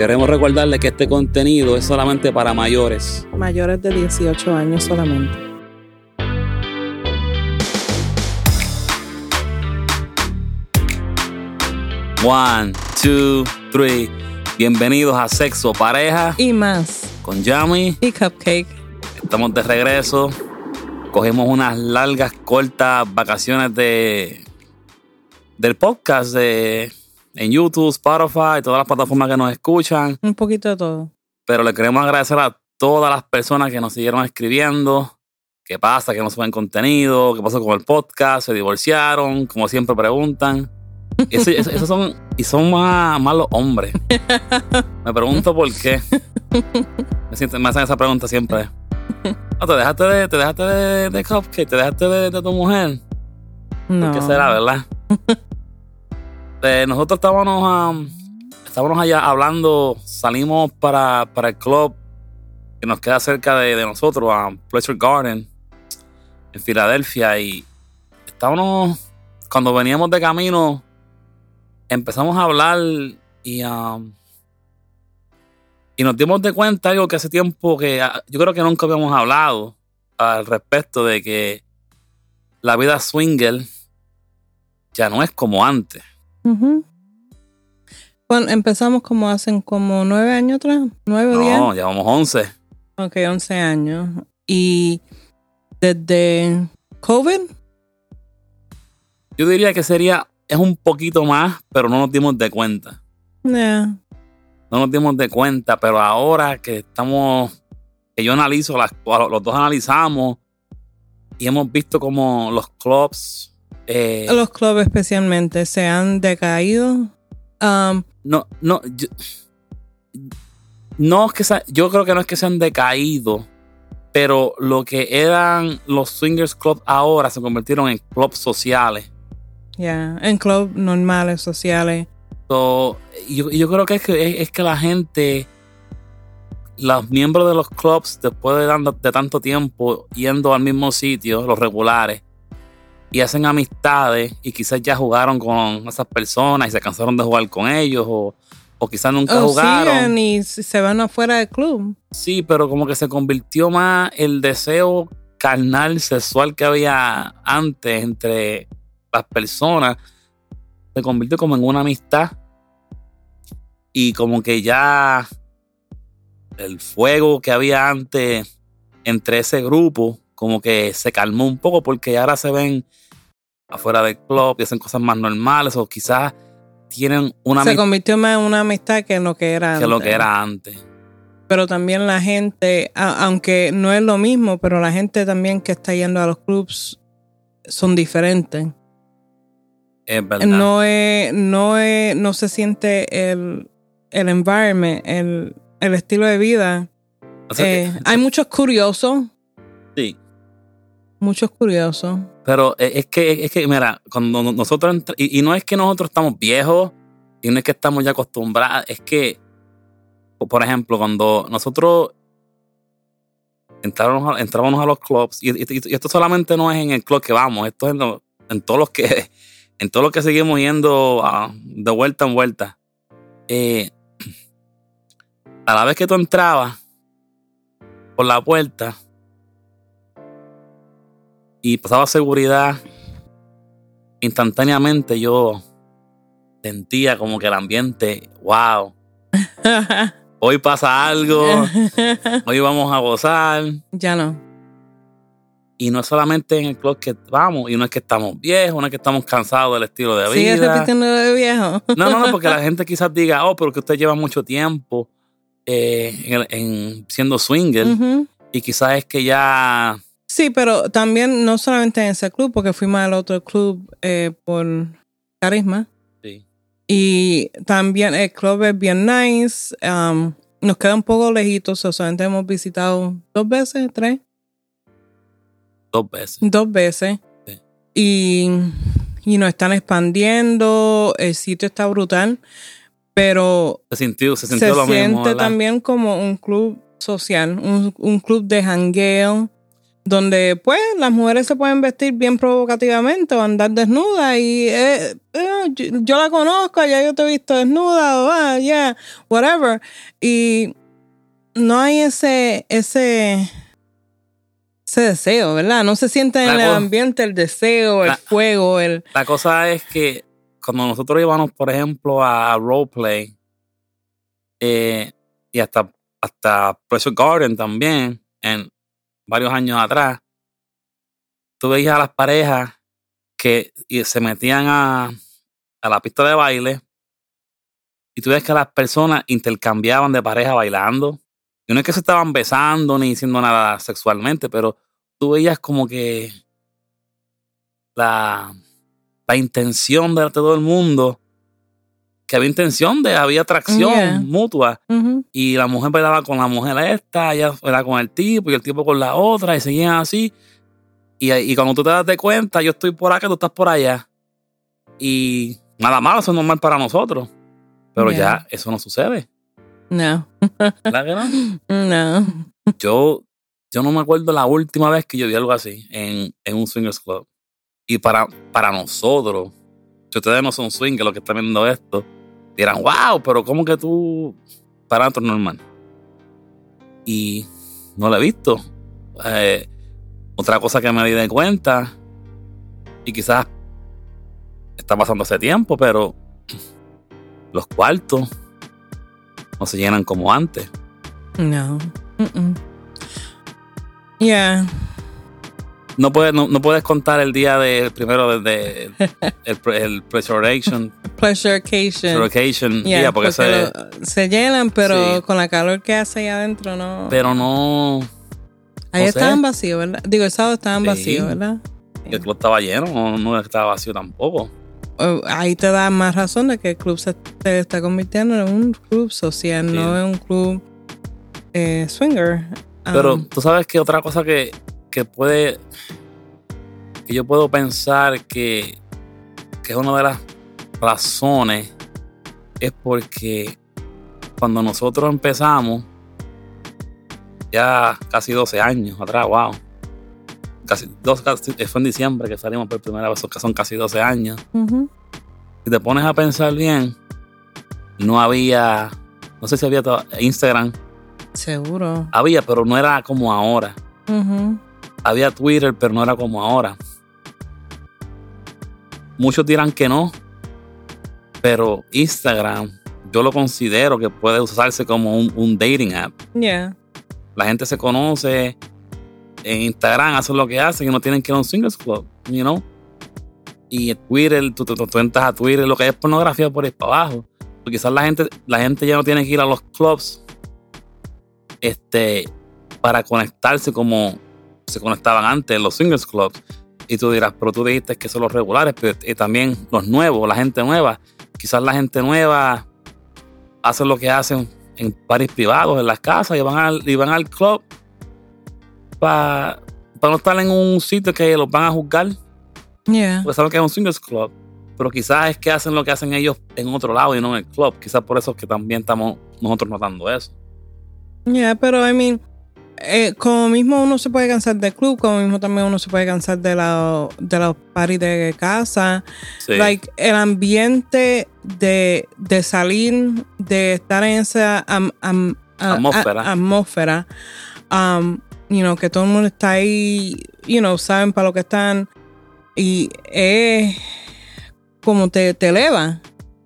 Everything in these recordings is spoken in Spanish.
Queremos recordarle que este contenido es solamente para mayores. Mayores de 18 años solamente. One, two, three. Bienvenidos a Sexo, Pareja Y más. con Yami. Y Cupcake. Estamos de regreso. Cogimos unas largas, cortas vacaciones de del podcast de, en YouTube, Spotify todas las plataformas que nos escuchan. Un poquito de todo. Pero le queremos agradecer a todas las personas que nos siguieron escribiendo. ¿Qué pasa? Que no suben contenido. ¿Qué pasó con el podcast? ¿Se divorciaron? Como siempre preguntan. Eso- son, y son más, más los hombres. Me pregunto por qué. Me, siento- me hacen esa pregunta siempre. No, te dejaste de, te dejaste de, de Cupcake, te dejaste de, de tu mujer. No. ¿Por qué será, verdad? Eh, nosotros estábamos, um, estábamos allá hablando, salimos para, para el club que nos queda cerca de, de nosotros, a Pleasure Garden, en Filadelfia, y estábamos, cuando veníamos de camino, empezamos a hablar y, um, y nos dimos de cuenta algo que hace tiempo que ah, yo creo que nunca habíamos hablado al respecto de que la vida swinger ya no es como antes. Ujú. Bueno, empezamos como hacen como nueve años atrás. Nueve o diez. No, llevamos 11. Ok, once años. Y desde COVID. Yo diría que sería, es un poquito más, pero no nos dimos de cuenta. Yeah. No nos dimos de cuenta, pero ahora que estamos, que yo analizo, las, los dos analizamos y hemos visto como los clubs, eh, Los clubes especialmente se han decaído. Um, no, no, yo, no es que yo creo que no es que se han decaído, pero lo que eran los swingers clubs ahora se convirtieron en clubs sociales. yeah, En clubes normales, sociales. So, yo, yo creo que es, que es, es que la gente, los miembros de los clubs, después de tanto tiempo yendo al mismo sitio, los regulares, y hacen amistades y quizás ya jugaron con esas personas y se cansaron de jugar con ellos o, o quizás nunca O jugaron. y se van afuera del club. Sí, pero como que se convirtió más el deseo carnal sexual que había antes entre las personas. Se convirtió como en una amistad. Y como que ya el fuego que había antes entre ese grupo, como que se calmó un poco porque ahora se ven afuera del club y hacen cosas más normales o quizás tienen una se convirtió más en una amistad que en lo que era que lo que era antes. Pero también la gente, aunque no es lo mismo, pero la gente también que está yendo a los clubs son diferentes. Es verdad. No es, no es, no se siente el, el environment, el, el estilo de vida. O sea, Eh, hay muchos curiosos, sí. Muchos curiosos. Pero eh, es que, es que, mira, cuando no- nosotros, y, y no es que nosotros estamos viejos, y no es que estamos ya acostumbrados, es que, po- por ejemplo, cuando nosotros entrábamos a, entrábamos a los clubs, y, esto solamente no es en el club que vamos, esto es en, todos los que, en todos los que seguimos yendo de vuelta en vuelta. Eh, a la vez que tú entrabas por la puerta, y pasaba seguridad, instantáneamente yo sentía como que el ambiente, wow, hoy pasa algo, hoy vamos a gozar. ya no. Y no es solamente en el club que vamos, y no es que estamos viejos, no es que estamos cansados del estilo de Sigue vida. repitiendo lo de viejo. No, no, no, porque la gente quizás diga, oh, pero que usted lleva mucho tiempo eh, en, siendo swinger, y quizás es que ya Sí, pero también no solamente en ese club, porque fuimos al otro club eh, por carisma. sí, Y también el club es bien nice. um, nos queda un poco lejitos, o solamente hemos visitado dos veces, tres, dos veces. dos veces. Sí. Y, y nos están expandiendo, el sitio está brutal, pero Se sintió, se sintió se lo siente también como un club social, un, un club de jangueo, donde pues las mujeres se pueden vestir bien provocativamente o andar desnudas y eh, eh, yo, la conozco, ya yo te he visto desnuda o ah, yeah, whatever. Y no hay ese, ese, ese deseo, ¿verdad? No se siente en el ambiente el deseo, el fuego, el... La cosa es que cuando nosotros íbamos, por ejemplo, a roleplay eh, y hasta, hasta Pressure Garden también, en varios años atrás, tú veías a las parejas que se metían a, a la pista de baile y tú ves que las personas intercambiaban de pareja bailando. Y no es que se estaban besando ni diciendo nada sexualmente, pero tú veías como que la, la intención de todo el mundo, que había intención de, había atracción mutua. Y la mujer bailaba con la mujer esta, ella era con el tipo y el tipo con la otra, y seguían así. Y, y cuando tú te das de cuenta, yo estoy por acá, tú estás por allá. Y nada malo, eso es normal para nosotros. Pero ya eso no sucede. No. ¿Verdad que no? No. Yo, yo no me acuerdo la última vez que yo vi algo así en, en un swingers club. Y para, para nosotros, si ustedes no son swingers, los que están viendo esto, dirán, wow, pero ¿cómo que tú para otro normal? Y no lo he visto. Eh, otra cosa que me di de cuenta, y quizás está pasando hace tiempo, pero los cuartos no se llenan como antes. No. Yeah. No puedes, no, puedes contar el día del primero de, el, el Pleasurecation. Pleasurecation. Yeah, porque, se, se, llenan, pero con la calor que hace ahí adentro no. Pero no. Ahí estaban vacíos, ¿verdad? Digo, el sábado estaban vacíos, ¿verdad? El club estaba lleno, no, no estaba vacío tampoco ahí te da más razón de que el club se, está convirtiendo en un club social, no en un club eh, swinger. Pero um, tú sabes que otra cosa que, que puede, que yo puedo pensar que, que es una de las razones, es porque cuando nosotros empezamos, ya casi 12 años atrás, wow casi, dos, fue en diciembre que salimos por primera vez, que son casi 12 años. Si te pones a pensar bien, no había, no sé si había Instagram. Seguro. Había, pero no era como ahora. Había Twitter, pero no era como ahora. Muchos dirán que no, pero Instagram yo lo considero que puede usarse como un, un dating app. Yeah. La gente se conoce, en Instagram hacen lo que hacen y no tienen que ir a un singles club, you know. Y Twitter, tú, tú, entras a Twitter, lo que es pornografía por ahí para abajo. Porque quizás la gente, la gente ya no tiene que ir a los clubs este, para conectarse como se conectaban antes los singles clubs. Y tú dirás, pero tú dijiste que son los regulares, pero y también los nuevos, la gente nueva. Quizás la gente nueva hace lo que hacen en paris privados, en las casas, y van al, y van al club para no estar en un sitio que los van a juzgar. Yeah. Porque saben que es un singles club. Pero quizás es que hacen lo que hacen ellos en otro lado y no en el club. Quizás por eso es que también estamos nosotros notando eso. Yeah, pero I mean, eh, como mismo uno se puede cansar del club, como mismo también uno se puede cansar de, la, de los parties de casa. Like, el ambiente de, de salir, de estar en esa atmósfera. atmósfera um, you know, que todo el mundo está ahí, you know, saben para lo que están. Y es como te, te eleva.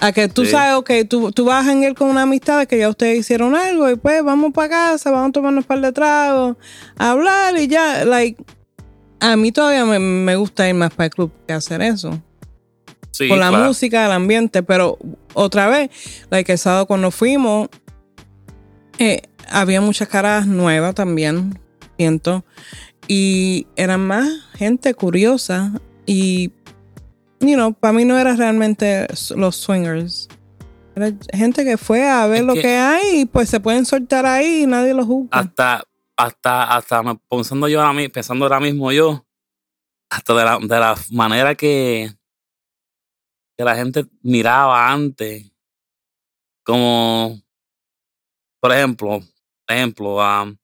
A que tú sabes, ok, tú, tú vas a ir con una amistad que ya ustedes hicieron algo y pues vamos para casa, vamos a tomarnos un par de tragos, a hablar y ya, like, a mí todavía me, gusta ir más para el club que hacer eso. Sí, Con la música, el ambiente, pero otra vez, like el sábado cuando fuimos, eh, había muchas caras nuevas también, y eran más gente curiosa y, you know, para mí no era realmente los swingers. Era gente que fue a ver lo que, hay y pues se pueden soltar ahí y nadie los juzga. Hasta, hasta, hasta pensando yo ahora, pensando ahora mismo yo, hasta de la, de la manera que, que la gente miraba antes, como, por ejemplo, ejemplo, um,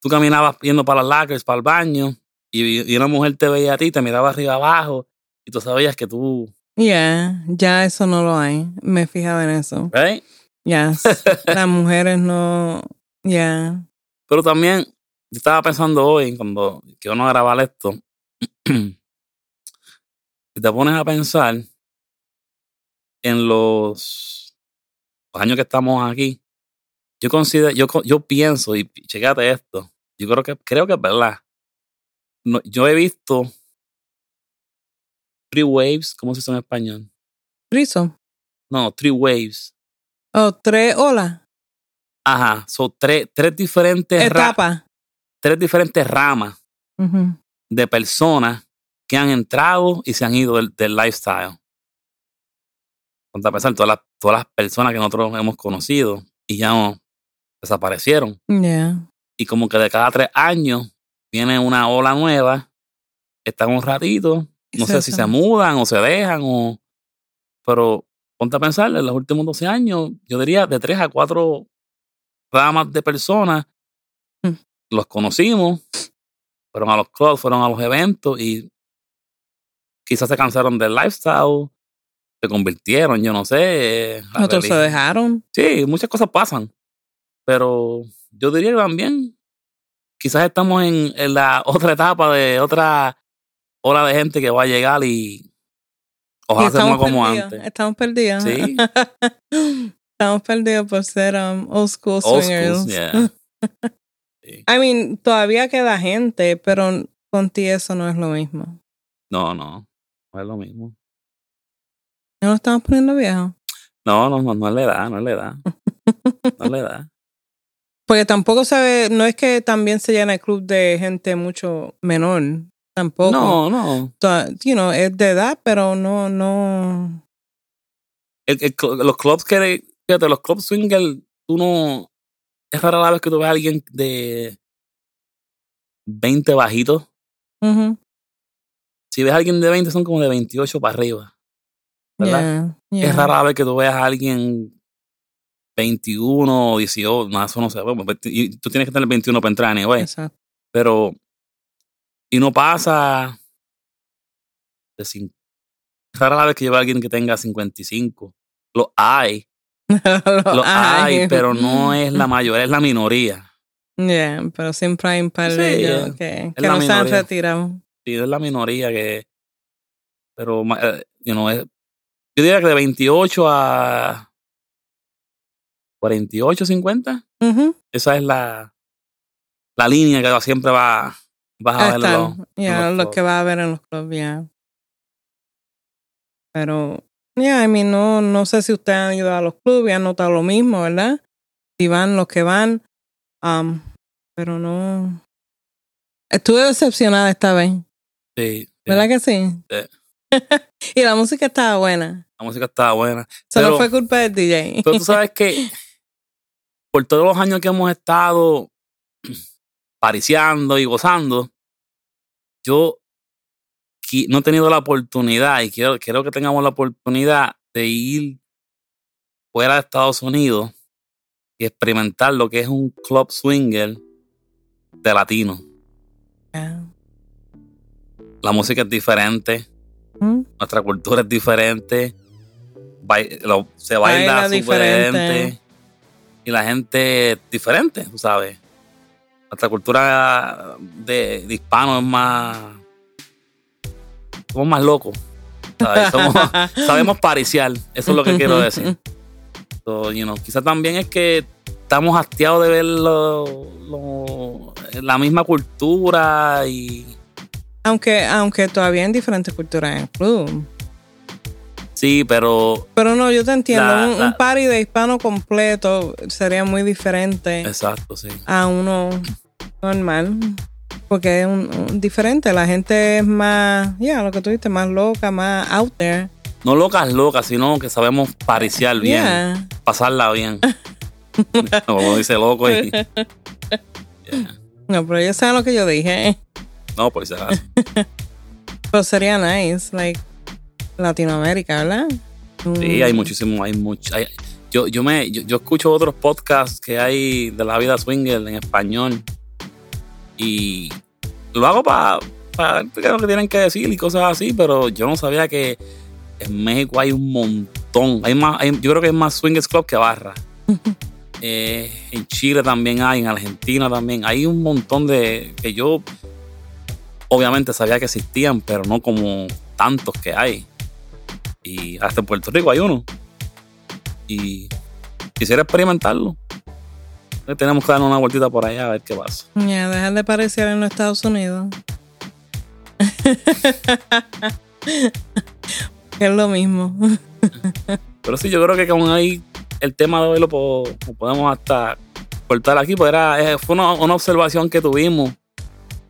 tú caminabas yendo para las lacres, para el baño, y, y una mujer te veía a ti, te miraba arriba abajo y tú sabías que tú, Yeah, ya eso no lo hay. Me fijaba en eso. right? Yes. Las mujeres no. Yeah. Pero también, yo estaba pensando hoy, cuando que uno grabar esto, si te pones a pensar en los, los años que estamos aquí, yo considero, yo, yo pienso, y checate esto, yo creo que, creo que es verdad. No, yo he visto three waves, ¿cómo se dice en español? Rizo. No, three waves. Oh, tres olas. Ajá, son tres, tres diferentes ra- Etapa. tres diferentes ramas de personas que han entrado y se han ido del, del lifestyle. Ponte a pensar todas las, todas las personas que nosotros hemos conocido y ya no desaparecieron. Yeah. Y como que de cada tres años viene una ola nueva, están un ratito, no sé si se mudan o se dejan o... Pero ponte a pensar, en los últimos 12 años, yo diría de tres a cuatro ramas de personas, Mm. los conocimos, fueron a los clubs, fueron a los eventos y quizás se cansaron del lifestyle, se convirtieron, yo no sé. Otros se dejaron. Sí, muchas cosas pasan. Pero yo diría que también quizás estamos en, en la otra etapa de otra ola de gente que va a llegar y ojalá se mueva como antes. Estamos perdidos. Sí. estamos perdidos por ser um, old school Old swingers. schools, yeah. Sí. I mean, todavía queda gente, pero con ti eso no es lo mismo. No, no, no es lo mismo. ¿No lo estamos poniendo viejo? No, no, no, no es la edad, no es la edad. No es la edad. Porque tampoco se ve, no es que también se llena el club de gente mucho menor. Tampoco. No, no. To- You know, es de edad, pero no, no. El- el los clubs que, fíjate, los clubs swinger, tú no, es rara la vez que tú ves a alguien de 20 bajitos. Ujú. Si ves a alguien de 20, son como de 28 para arriba. ¿Verdad? Yeah, yeah. Es rara vez que tú veas a alguien 21 o 18, no, eso no pues, y tú tienes que tener 21 para entrar, anyway. Exacto. Pero, y no pasa de cin- es rara la vez que lleva a alguien que tenga 55. Lo hay, lo hay, Ay. pero no es la mayoría, es la minoría. Yeah, pero siempre hay un par de Sí, ellos es que, que no se han minoría. retirado. Sí, es la minoría que. Pero, eh, you know, es- yo diría que de 28 a 48, 50. Ujú. Esa es la, la línea que siempre va, vas a Ahí verlo. están. Yeah, lo que va a haber en los clubs, yeah. Pero, yeah, I mean, no, no sé si ustedes han ido a los clubs y han notado lo mismo, ¿verdad? Si van los que van. um, pero no. Estuve decepcionada esta vez. Sí, sí. ¿Verdad que sí? Sí. y la música estaba buena. La música estaba buena. Solo Pero- fue culpa del DJ. Pero tú sabes que por todos los años que hemos estado pariciando y gozando, yo no he tenido la oportunidad y quiero, quiero que tengamos la oportunidad de ir fuera de Estados Unidos y experimentar lo que es un club swinger de latino. Yeah. La música es diferente, ¿Mm? nuestra cultura es diferente, lo- se baila, Baila diferente. diferente. y la gente es diferente, sabes. Nuestra cultura de, de hispano es más. Somos más locos. ¿sabes? Somos- sabemos pariciar, eso es lo que quiero decir. So, you know, quizás también es que estamos hastiados de ver lo- lo- la misma cultura y. Aunque, aunque todavía en diferentes culturas en el club. Sí, pero. Pero no, yo te entiendo. La- un, la- un party de hispano completo sería muy diferente Exacto, sí. a uno normal. Porque es un, un- diferente. La gente es más, ya, lo que tú dices, más loca, más out there. No locas, locas, sino que sabemos pariciar bien, Yeah. pasarla bien. Como dice loco. Y, Yeah. No, pero ellos saben lo que yo dije. No, por si acaso. Pero sería nice, like Latinoamérica, ¿verdad? Sí, hay muchísimo, hay mucho. hay- yo, yo me, yo, yo escucho otros podcasts que hay de la vida swinger en español y lo hago para para ver lo que tienen que decir y cosas así, pero yo no sabía que en México hay un montón. Hay más, yo creo que hay más swingers club que barra. Eh, en Chile también hay, en Argentina también. Hay un montón de que yo obviamente sabía que existían, pero no como tantos que hay. Y hasta en Puerto Rico hay uno. Y quisiera experimentarlo. Tenemos que dar una vueltita por allá a ver qué pasa. Ya, dejar de parecer en los Estados Unidos. es lo mismo. Pero sí, yo creo que con ahí el tema de hoy lo, podemos hasta cortar aquí, pues era, eh, fue una, observación que tuvimos.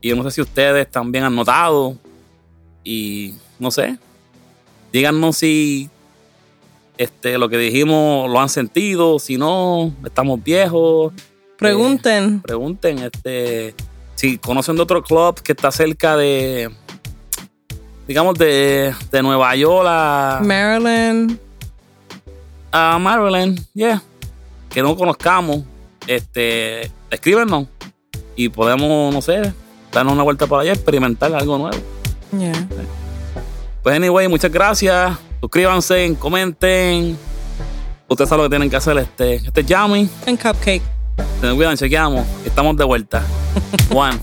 Y yo no sé si ustedes también han notado. Y no sé. Díganos si este, lo que dijimos lo han sentido, si no, estamos viejos. Pregunten. Eh, pregunten, este, si conocen de otro club que está cerca de, digamos, de, de Nueva York a... Maryland a Maryland, yeah, que no conozcamos, este, escríbenos y podemos, no sé, darnos una vuelta por allá, experimentar algo nuevo. Yeah. Pues anyway, muchas gracias. Suscríbanse, comenten. Ustedes saben lo que tienen que hacer. Este, este es Yami. En Cupcake. Se me cuidan, chequeamos. Estamos de vuelta. One.